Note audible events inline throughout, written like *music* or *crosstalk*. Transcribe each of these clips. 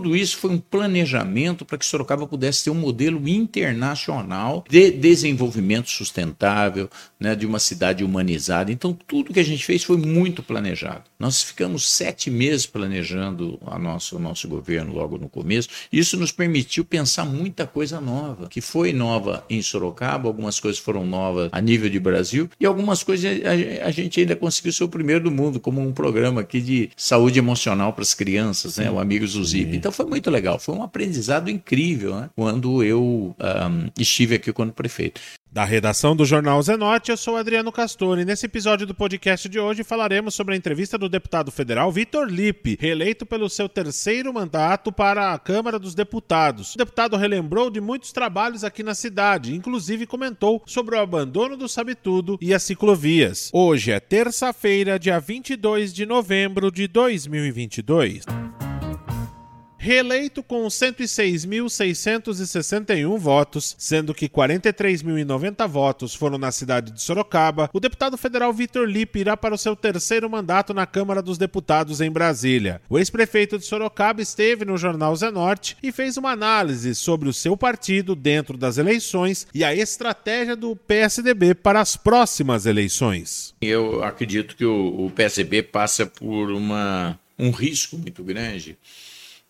tudo isso foi um planejamento para que Sorocaba pudesse ter um modelo internacional de desenvolvimento sustentável, né, de uma cidade humanizada. Então, tudo que a gente fez foi muito planejado. Nós ficamos sete meses planejando a nosso, o nosso governo logo no começo. Isso nos permitiu pensar muita coisa nova, que foi nova em Sorocaba, algumas coisas foram novas a nível de Brasil, e algumas coisas a, a gente ainda conseguiu ser o primeiro do mundo, como um programa aqui de saúde emocional para as crianças, né, o Amigos do Zip. Então, foi muito legal, foi um aprendizado incrível né, quando eu um, estive aqui quando prefeito. Da redação do Jornal Zenote, eu sou Adriano Castor e nesse episódio do podcast de hoje falaremos sobre a entrevista do deputado federal Vitor Lippe, reeleito pelo seu terceiro mandato para a Câmara dos Deputados. O deputado relembrou de muitos trabalhos aqui na cidade, inclusive comentou sobre o abandono do Sabe Tudo e as ciclovias. Hoje é terça-feira, dia 22 de novembro de 2022. Reeleito com 106.661 votos, sendo que 43.090 votos foram na cidade de Sorocaba, o deputado federal Vitor Lippe irá para o seu terceiro mandato na Câmara dos Deputados em Brasília. O ex-prefeito de Sorocaba esteve no jornal Zenorte e fez uma análise sobre o seu partido dentro das eleições e a estratégia do PSDB para as próximas eleições. Eu acredito que o, PSDB passa por uma, um risco muito grande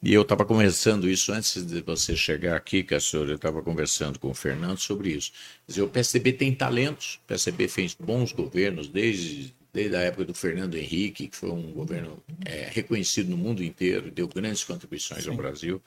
e eu estava conversando isso antes de você chegar aqui, Cassor, eu estava conversando com o Fernando sobre isso. Quer dizer, o PSDB tem talentos, o PSDB fez bons governos desde, desde a época do Fernando Henrique, que foi um governo é, reconhecido no mundo inteiro, deu grandes contribuições Sim. ao Brasil.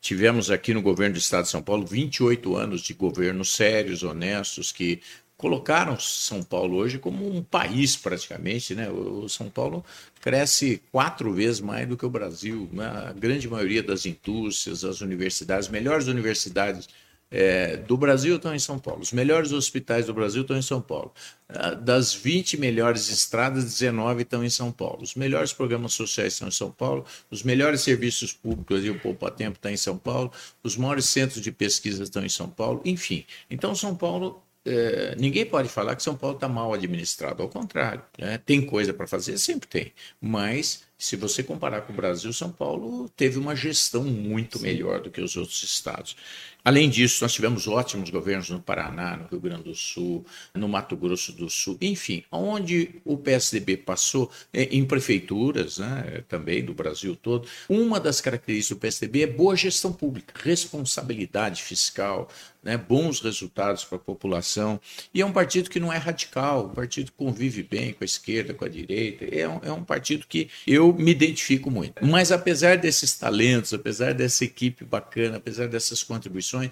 Tivemos aqui no governo do Estado de São Paulo 28 anos de governos sérios, honestos, que colocaram São Paulo hoje como um país praticamente, né? O São Paulo cresce quatro vezes mais do que o Brasil. Né? A grande maioria das indústrias, as universidades, melhores universidades é, do Brasil estão em São Paulo. Os melhores hospitais do Brasil estão em São Paulo. Ah, das 20 melhores estradas, 19 estão em São Paulo. Os melhores programas sociais estão em São Paulo. Os melhores serviços públicos e o Poupa Tempo está em São Paulo. Os maiores centros de pesquisa estão em São Paulo. Enfim, então São Paulo é, ninguém pode falar que São Paulo está mal administrado, ao contrário. Né? Tem coisa para fazer? Sempre tem. Mas, se você comparar com o Brasil, São Paulo teve uma gestão muito Sim. melhor do que os outros estados. Além disso, nós tivemos ótimos governos no Paraná, no Rio Grande do Sul, no Mato Grosso do Sul, enfim, onde o PSDB passou é, em prefeituras né, também do Brasil todo. Uma das características do PSDB é boa gestão pública, responsabilidade fiscal, né, bons resultados para a população. E é um partido que não é radical, um partido que convive bem com a esquerda, com a direita. É um, é um partido que eu me identifico muito. Mas apesar desses talentos, apesar dessa equipe bacana, apesar dessas contribuições.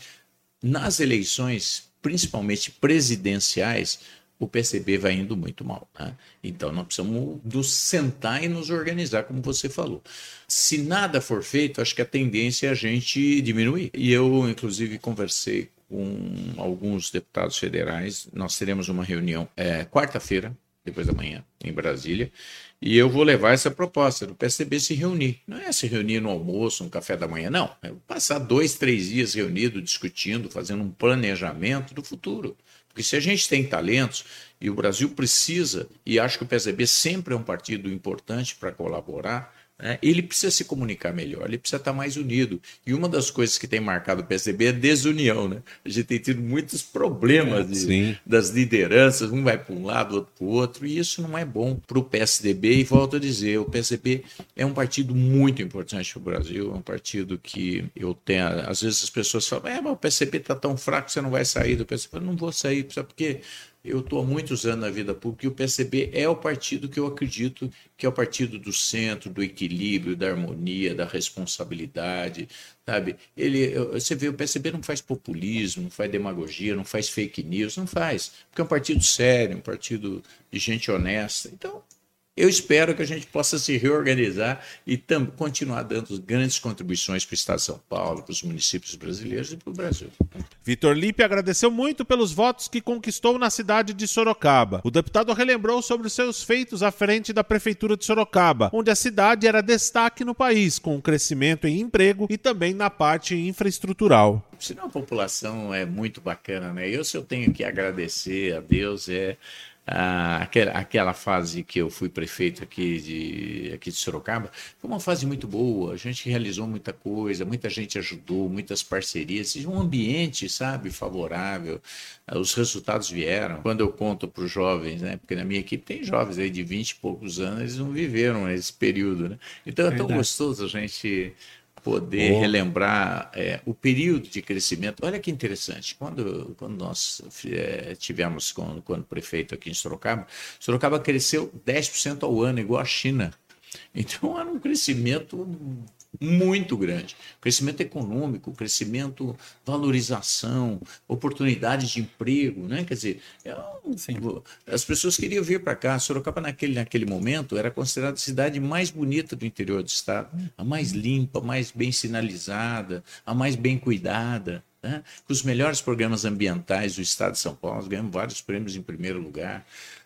Nas eleições, principalmente presidenciais, o PCB vai indo muito mal. Né? Então, nós precisamos nos sentar e nos organizar, como você falou. Se nada for feito, acho que a tendência é a gente diminuir. E eu, inclusive, conversei com alguns deputados federais. Nós teremos uma reunião é, quarta-feira, depois da manhã, em Brasília, e eu vou levar essa proposta do PSDB se reunir. Não é se reunir no almoço, no café da manhã, não. É passar dois, três dias reunido, discutindo, fazendo um planejamento do futuro. Porque se a gente tem talentos e o Brasil precisa, e acho que o PSDB sempre é um partido importante para colaborar, né? ele precisa se comunicar melhor, ele precisa estar mais unido. E uma das coisas que tem marcado o PSDB é desunião. Né? A gente tem tido muitos problemas de, das lideranças, um vai para um lado, outro para o outro, e isso não é bom para o PSDB. E volto a dizer, o PSDB é um partido muito importante para o Brasil, é um partido que eu tenho. Às vezes as pessoas falam, é, mas o PSDB está tão fraco, você não vai sair do PSDB. Eu não vou sair, sabe por quê? Eu estou há muitos anos na vida pública e o PSB é o partido que eu acredito que é o partido do centro, do equilíbrio, da harmonia, da responsabilidade, sabe? Ele, você vê, o PSB não faz populismo, não faz demagogia, não faz fake news, não faz, porque é um partido sério, um partido de gente honesta. Então, eu espero que a gente possa se reorganizar e continuar dando grandes contribuições para o Estado de São Paulo, para os municípios brasileiros e para o Brasil. Vitor Lipe agradeceu muito pelos votos que conquistou na cidade de Sorocaba. O deputado relembrou sobre os seus feitos à frente da Prefeitura de Sorocaba, onde a cidade era destaque no país, com crescimento em emprego e também na parte infraestrutural. Senão a população é muito bacana, né? Eu, se eu tenho que agradecer a Deus, é ah, aquela, aquela fase que eu fui prefeito aqui de, aqui de Sorocaba, foi uma fase muito boa. A gente realizou muita coisa, muita gente ajudou, muitas parcerias, um ambiente, sabe, favorável. Ah, os resultados vieram. Quando eu conto para os jovens, né, porque na minha equipe tem jovens aí de 20 e poucos anos, eles não viveram esse período. Né? Então é tão gostoso a gente poder oh. relembrar é, o período de crescimento. Olha que interessante, quando, quando nós é, tivemos quando, quando prefeito aqui em Sorocaba, Sorocaba cresceu 10% ao ano, igual a China. Então era um crescimento muito grande. Crescimento econômico, crescimento, valorização, oportunidades de emprego, né? Quer dizer, é um, as pessoas queriam vir para cá. Sorocaba naquele, naquele momento era considerada a cidade mais bonita do interior do estado, a mais limpa, a mais bem sinalizada, a mais bem cuidada. Né? Com os melhores programas ambientais do estado de São Paulo, ganhamos vários prêmios em primeiro lugar.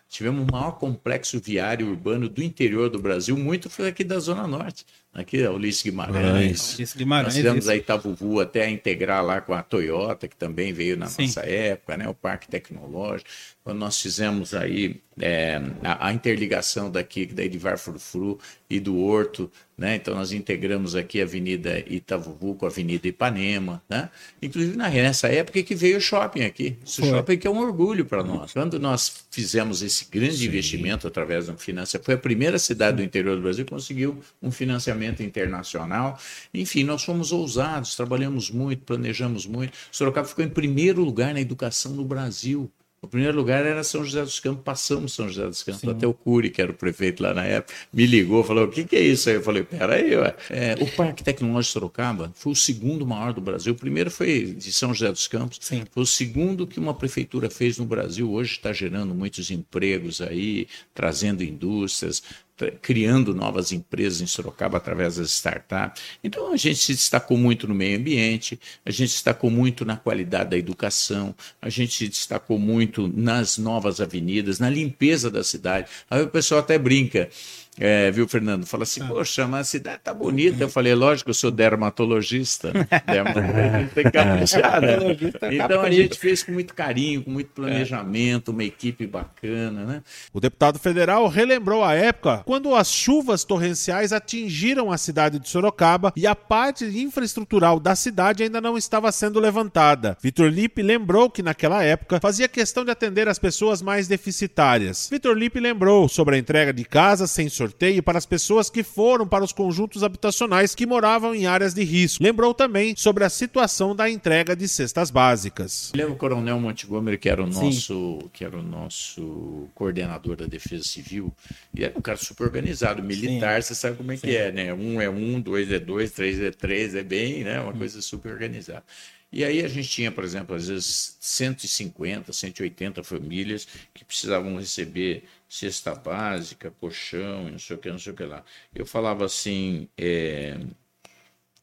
Tivemos o maior complexo viário urbano do interior do Brasil, muito foi aqui da Zona Norte. Aqui é Ulisses Guimarães. Ulisses Guimarães. Nós fizemos a Itavuvu até a integrar lá com a Toyota, que também veio na Sim. nossa época, né? o Parque Tecnológico. Quando nós fizemos aí é, a, a, interligação daqui, da Edivar Frufru e do Horto, né? Então nós integramos aqui a Avenida Itavuvu com a Avenida Ipanema, né? Inclusive nessa época que veio o shopping aqui. Esse foi. shopping que é um orgulho para nós. Quando nós fizemos esse grande Sim. investimento através da financiamento, foi a primeira cidade do interior do Brasil que conseguiu um financiamento internacional. Enfim, nós fomos ousados, trabalhamos muito, planejamos muito. Sorocaba ficou em primeiro lugar na educação no Brasil. O primeiro lugar era São José dos Campos, passamos São José dos Campos, Sim. até o Cury, que era o prefeito lá na época, me ligou, falou, o que, que é isso aí? Eu falei, peraí, ué. É, o Parque Tecnológico Sorocaba foi o segundo maior do Brasil, o primeiro foi de São José dos Campos, Sim. foi o segundo que uma prefeitura fez no Brasil, hoje está gerando muitos empregos aí, trazendo indústrias, criando novas empresas em Sorocaba através das startups. Então a gente se destacou muito no meio ambiente, a gente se destacou muito na qualidade da educação, a gente se destacou muito nas novas avenidas, na limpeza da cidade. Aí o pessoal até brinca. É, viu, Fernando? Fala assim, ah. poxa, mas a cidade tá bonita. Eu falei, lógico, eu sou dermatologista. *laughs* dermatologista tem que caprichar, né? Então a gente fez com muito carinho, com muito planejamento, uma equipe bacana, né? O deputado federal relembrou a época quando as chuvas torrenciais atingiram a cidade de Sorocaba e a parte infraestrutural da cidade ainda não estava sendo levantada. Vitor Lipe lembrou que naquela época fazia questão de atender as pessoas mais deficitárias. Vitor Lipe lembrou sobre a entrega de casas sem sorteio sorteio para as pessoas que foram para os conjuntos habitacionais que moravam em áreas de risco. Lembrou também sobre a situação da entrega de cestas básicas. Lembra o Coronel Montgomery, que era o nosso, que era o nosso coordenador da Defesa Civil, e era um cara super organizado, militar, Sim. você sabe como é Sim. que é, né? Um é um, dois é dois, três é três, é bem, né? Uma coisa super organizada. E aí a gente tinha, por exemplo, às vezes 150, 180 famílias que precisavam receber cesta básica, colchão, não sei o que, não sei o que lá. Eu falava assim, é,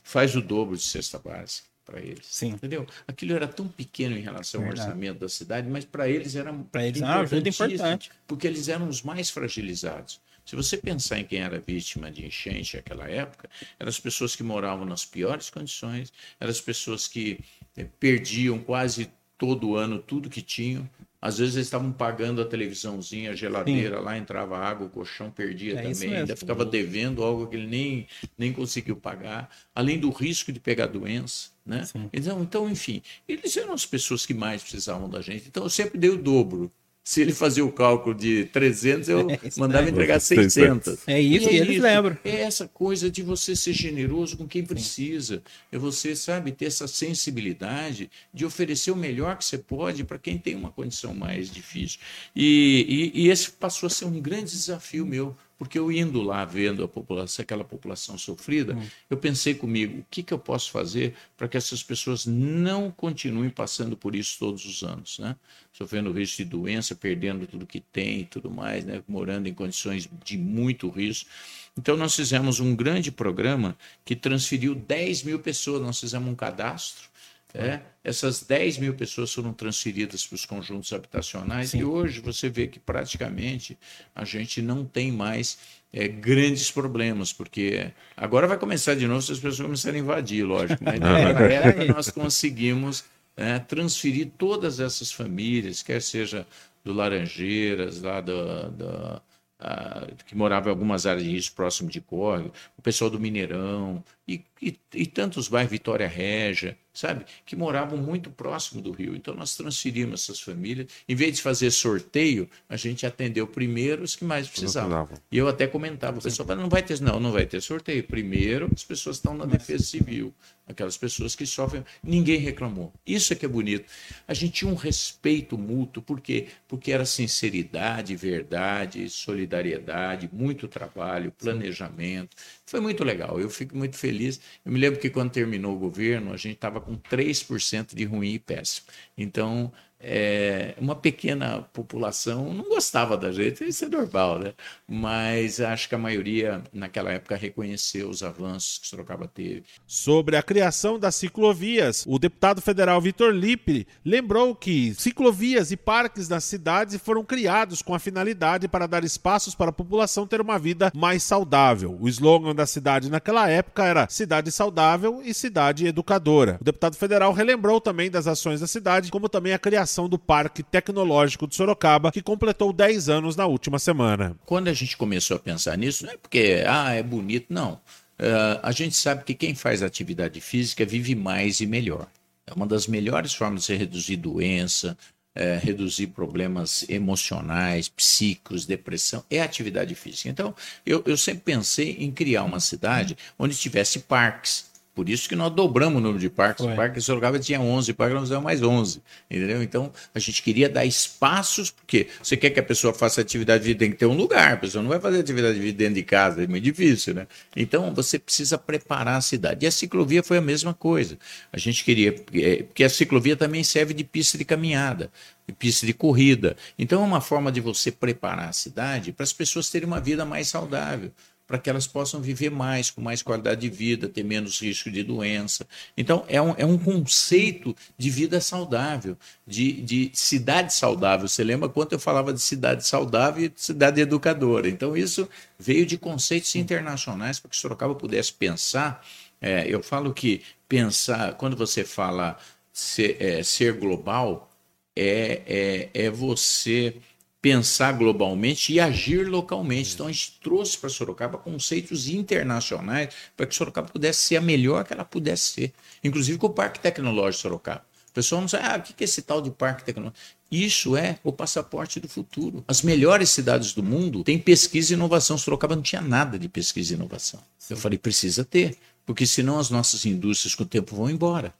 faz o dobro de cesta básica para eles. Sim. Entendeu? Aquilo era tão pequeno em relação ao orçamento da cidade, mas para eles era para eles era importante, porque eles eram os mais fragilizados. Se você pensar em quem era vítima de enchente naquela época, eram as pessoas que moravam nas piores condições, eram as pessoas que eh, perdiam quase todo ano tudo que tinham. Às vezes eles estavam pagando a televisãozinha, a geladeira, Sim. lá entrava água, o colchão perdia é também, ainda ficava devendo algo que ele nem, nem conseguiu pagar, além do risco de pegar doença. Né? Então, então, enfim, eles eram as pessoas que mais precisavam da gente. Então eu sempre dei o dobro se ele fazia o cálculo de 300, eu *laughs* é mandava entregar 600. É isso, e é eles lembram. É essa coisa de você ser generoso com quem precisa. É você, sabe, ter essa sensibilidade de oferecer o melhor que você pode para quem tem uma condição mais difícil. E, e, e esse passou a ser um grande desafio meu porque eu indo lá vendo a população, aquela população sofrida, hum. eu pensei comigo, o que, que eu posso fazer para que essas pessoas não continuem passando por isso todos os anos, né? Sofrendo risco de doença, perdendo tudo que tem e tudo mais, né? Morando em condições de muito risco. Então nós fizemos um grande programa que transferiu 10 mil pessoas, nós fizemos um cadastro é, essas 10 mil pessoas foram transferidas para os conjuntos habitacionais Sim. e hoje você vê que praticamente a gente não tem mais é, grandes problemas, porque agora vai começar de novo se as pessoas começarem a invadir, lógico. Mas *laughs* na época nós conseguimos é, transferir todas essas famílias, quer seja do Laranjeiras, lá do, do uh, que morava em algumas áreas de risco próximo de córrego, o pessoal do Mineirão e, e, e tantos bairros, Vitória Régia, sabe, que moravam muito próximo do rio. Então nós transferimos essas famílias, em vez de fazer sorteio, a gente atendeu primeiro os que mais precisavam. E eu até comentava, o pessoal não vai ter, não, não vai ter sorteio. Primeiro as pessoas estão na defesa civil, aquelas pessoas que sofrem, ninguém reclamou. Isso é que é bonito. A gente tinha um respeito mútuo, por quê? Porque era sinceridade, verdade, solidariedade, muito trabalho, planejamento. Foi muito legal, eu fico muito feliz. Eu me lembro que quando terminou o governo, a gente estava com 3% de ruim e péssimo. Então, é, uma pequena população não gostava da gente, isso é normal, né? Mas acho que a maioria naquela época reconheceu os avanços que Sorocaba teve. Sobre a criação das ciclovias, o deputado federal Vitor Lippe lembrou que ciclovias e parques nas cidades foram criados com a finalidade para dar espaços para a população ter uma vida mais saudável. O slogan da cidade naquela época era Cidade Saudável e Cidade Educadora. O deputado federal relembrou também das ações da cidade, como também a criação do Parque Tecnológico de Sorocaba, que completou 10 anos na última semana. Quando a gente começou a pensar nisso, não é porque ah, é bonito, não. Uh, a gente sabe que quem faz atividade física vive mais e melhor. É uma das melhores formas de reduzir doença, é, reduzir problemas emocionais, psíquicos, depressão, é atividade física. Então, eu, eu sempre pensei em criar uma cidade onde tivesse parques por isso que nós dobramos o número de parques. O Parque Sorocaba tinha 11, o Parque nós demos mais 11. Entendeu? Então, a gente queria dar espaços, porque você quer que a pessoa faça atividade de vida, tem que ter um lugar. A pessoa não vai fazer atividade de vida dentro de casa, é muito difícil, né? Então, você precisa preparar a cidade. E a ciclovia foi a mesma coisa. A gente queria, porque a ciclovia também serve de pista de caminhada de pista de corrida. Então, é uma forma de você preparar a cidade para as pessoas terem uma vida mais saudável para que elas possam viver mais, com mais qualidade de vida, ter menos risco de doença. Então, é um, é um conceito de vida saudável, de, de cidade saudável. Você lembra quanto eu falava de cidade saudável e cidade educadora? Então, isso veio de conceitos internacionais para que Sorocaba pudesse pensar. É, eu falo que pensar, quando você fala ser, é, ser global, é, é, é você pensar globalmente e agir localmente. Então a gente trouxe para Sorocaba conceitos internacionais para que Sorocaba pudesse ser a melhor que ela pudesse ser, inclusive com o Parque Tecnológico de Sorocaba. O pessoal não sabe, ah, o que é esse tal de parque tecnológico? Isso é o passaporte do futuro. As melhores cidades do mundo têm pesquisa e inovação. Sorocaba não tinha nada de pesquisa e inovação. Eu falei, precisa ter, porque senão as nossas indústrias com o tempo vão embora.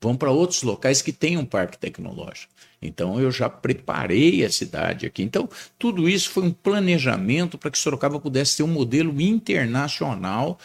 Vão para outros locais que tenham um parque tecnológico. Então eu já preparei a cidade aqui. Então tudo isso foi um planejamento para que Sorocaba pudesse ter um modelo internacional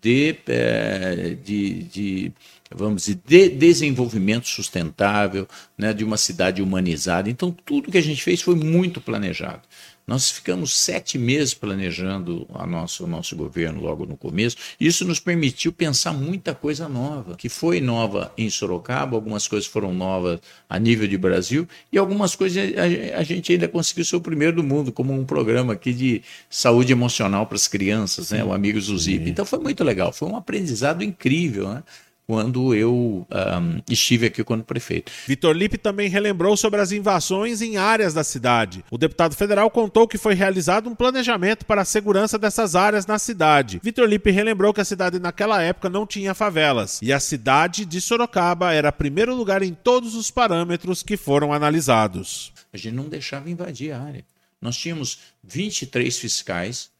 de, eh, de, de vamos dizer, de desenvolvimento sustentável, né, de uma cidade humanizada. Então, tudo que a gente fez foi muito planejado. Nós ficamos sete meses planejando a nosso, o nosso governo logo no começo. Isso nos permitiu pensar muita coisa nova, que foi nova em Sorocaba, algumas coisas foram novas a nível de Brasil, e algumas coisas a, a gente ainda conseguiu ser o primeiro do mundo, como um programa aqui de saúde emocional para as crianças, né? o Amigos do Zip. Então foi muito legal, foi um aprendizado incrível. Né? Quando eu um, estive aqui quando prefeito. Vitor Lippe também relembrou sobre as invasões em áreas da cidade. O deputado federal contou que foi realizado um planejamento para a segurança dessas áreas na cidade. Vitor Lippe relembrou que a cidade naquela época não tinha favelas e a cidade de Sorocaba era primeiro lugar em todos os parâmetros que foram analisados. A gente não deixava invadir a área. Nós tínhamos 23 fiscais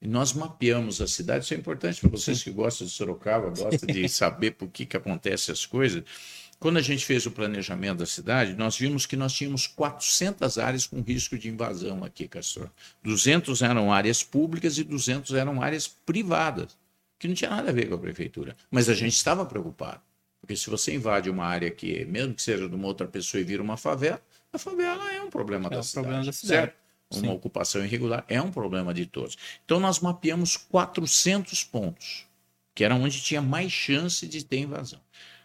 e nós mapeamos a cidade, isso é importante para vocês que gostam de Sorocaba, gostam de *laughs* saber por que, que acontecem as coisas. Quando a gente fez o planejamento da cidade, nós vimos que nós tínhamos 400 áreas com risco de invasão aqui, Castor. 200 eram áreas públicas e 200 eram áreas privadas, que não tinha nada a ver com a prefeitura. Mas a gente estava preocupado, porque se você invade uma área que, mesmo que seja de uma outra pessoa e vira uma favela, a favela é um problema, é da, um cidade, problema da cidade. Certo? Uma Sim. ocupação irregular é um problema de todos. Então nós mapeamos 400 pontos, que era onde tinha mais chance de ter invasão.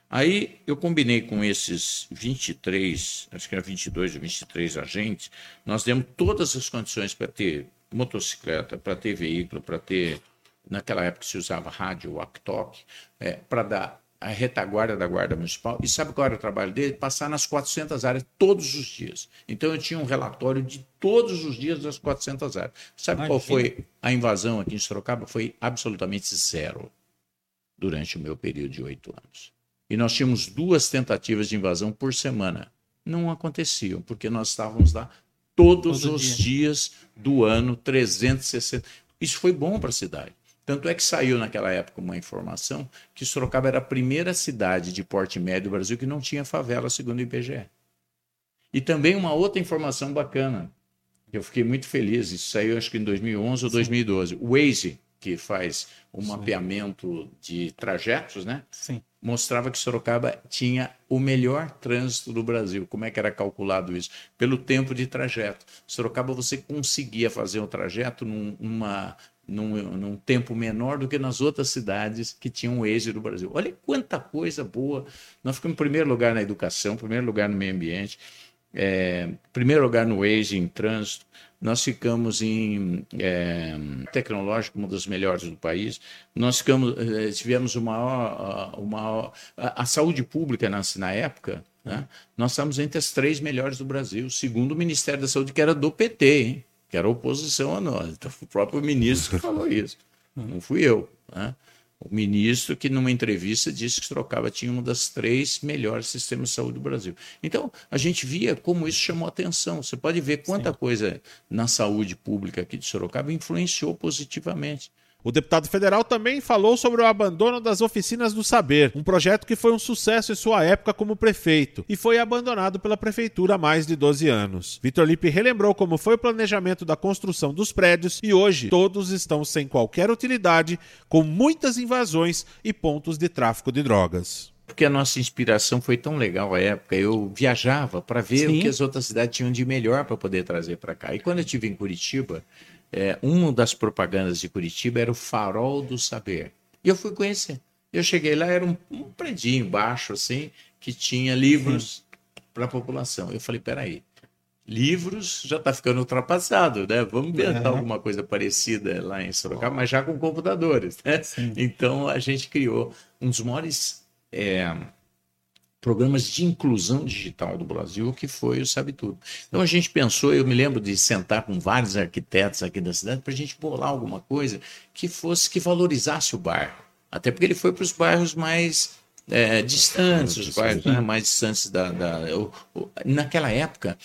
Aí eu combinei com esses 23, acho que era 22 ou 23 agentes, nós demos todas as condições para ter motocicleta, para ter veículo, para ter. Naquela época se usava rádio, walk-talk, é, para dar a retaguarda da Guarda Municipal. E sabe qual era o trabalho dele? Passar nas 400 áreas todos os dias. Então eu tinha um relatório de todos os dias das 400 áreas. Sabe Imagina. qual foi a invasão aqui em Sorocaba? Foi absolutamente zero durante o meu período de oito anos. E nós tínhamos duas tentativas de invasão por semana. Não aconteciam, porque nós estávamos lá todos Todo os dia. dias do ano, 360. Isso foi bom para a cidade. Tanto é que saiu naquela época uma informação que Sorocaba era a primeira cidade de porte médio do Brasil que não tinha favela, segundo o IBGE. E também uma outra informação bacana. Eu fiquei muito feliz. Isso saiu acho que em 2011 ou 2012. O Waze, que faz o Sim. mapeamento de trajetos, né? Sim. Mostrava que Sorocaba tinha o melhor trânsito do Brasil. Como é que era calculado isso? Pelo tempo de trajeto. Sorocaba você conseguia fazer um trajeto numa num, num, tempo menor do que nas outras cidades que tinham o êxito do Brasil. Olha quanta coisa boa. Nós ficamos em primeiro lugar na educação, primeiro lugar no meio ambiente, é, primeiro lugar no Waze, em trânsito. Nós ficamos em é, tecnológico, uma das melhores do país. Nós ficamos, é, tivemos uma, uma a, a saúde pública na, na época. Né? Nós estamos entre as três melhores do Brasil, segundo o Ministério da Saúde, que era do PT. Hein? Que era oposição a nós. Então, o próprio ministro que falou isso, não fui eu. Né? O ministro que, numa entrevista, disse que Sorocaba tinha um das três melhores sistemas de saúde do Brasil. Então, a gente via como isso chamou atenção. Você pode ver quanta Sim. coisa na saúde pública aqui de Sorocaba influenciou positivamente. O deputado federal também falou sobre o abandono das oficinas do saber, um projeto que foi um sucesso em sua época como prefeito e foi abandonado pela prefeitura há mais de 12 anos. Vitor Lipe relembrou como foi o planejamento da construção dos prédios e hoje todos estão sem qualquer utilidade, com muitas invasões e pontos de tráfico de drogas porque a nossa inspiração foi tão legal à época. Eu viajava para ver Sim. o que as outras cidades tinham de melhor para poder trazer para cá. E quando eu estive em Curitiba, é, uma das propagandas de Curitiba era o Farol do Saber. E eu fui conhecer. Eu cheguei lá, era um, um predinho baixo, assim, que tinha livros para a população. Eu falei, peraí, livros já está ficando ultrapassado, né? Vamos inventar uhum. alguma coisa parecida lá em Sorocaba, mas já com computadores, né? Então a gente criou um dos maiores é, programas de inclusão digital do Brasil, que foi o Sabe Tudo. Então a gente pensou, eu me lembro de sentar com vários arquitetos aqui da cidade para a gente bolar alguma coisa que fosse que valorizasse o bairro. Até porque ele foi para os bairros mais é, distantes, os bairros né, mais distantes da. da naquela época,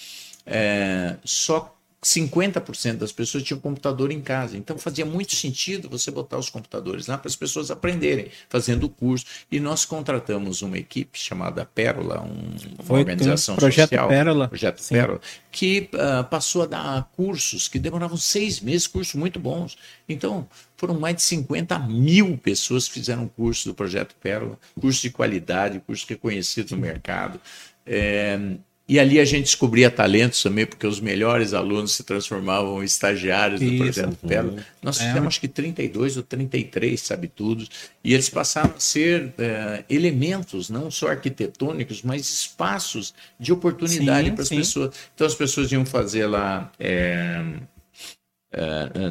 é, só 50% das pessoas tinham computador em casa. Então fazia muito sentido você botar os computadores lá para as pessoas aprenderem, fazendo o curso. E nós contratamos uma equipe chamada Pérola, um, uma organização projeto social, Pérola. projeto Sim. Pérola, que uh, passou a dar cursos que demoravam seis meses, cursos muito bons. Então foram mais de 50 mil pessoas que fizeram curso do projeto Pérola, curso de qualidade, curso reconhecido no mercado. É, e ali a gente descobria talentos também, porque os melhores alunos se transformavam em estagiários Isso, do projeto Pérola. Uhum. Nós é. acho que 32 ou 33, sabe tudo. E eles passaram a ser é, elementos, não só arquitetônicos, mas espaços de oportunidade para as pessoas. Então as pessoas iam fazer lá é,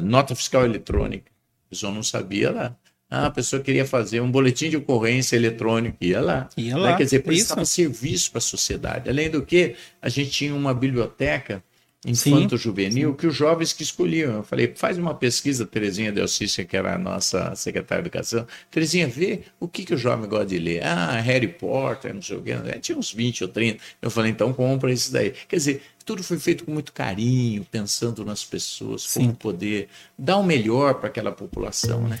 nota fiscal eletrônica. A pessoa não sabia lá. Ah, a pessoa queria fazer um boletim de ocorrência eletrônico, ia lá. Ia né? lá. Quer dizer, prestava Isso. serviço para a sociedade. Além do que, a gente tinha uma biblioteca infanto-juvenil que os jovens que escolhiam. Eu falei, faz uma pesquisa, Terezinha Delcícia, que era a nossa secretária de educação. Terezinha, vê o que, que o jovem gosta de ler. Ah, Harry Potter, não sei o quê. Tinha uns 20 ou 30. Eu falei, então compra isso daí. Quer dizer, tudo foi feito com muito carinho, pensando nas pessoas, Sim. como poder dar o melhor para aquela população, né?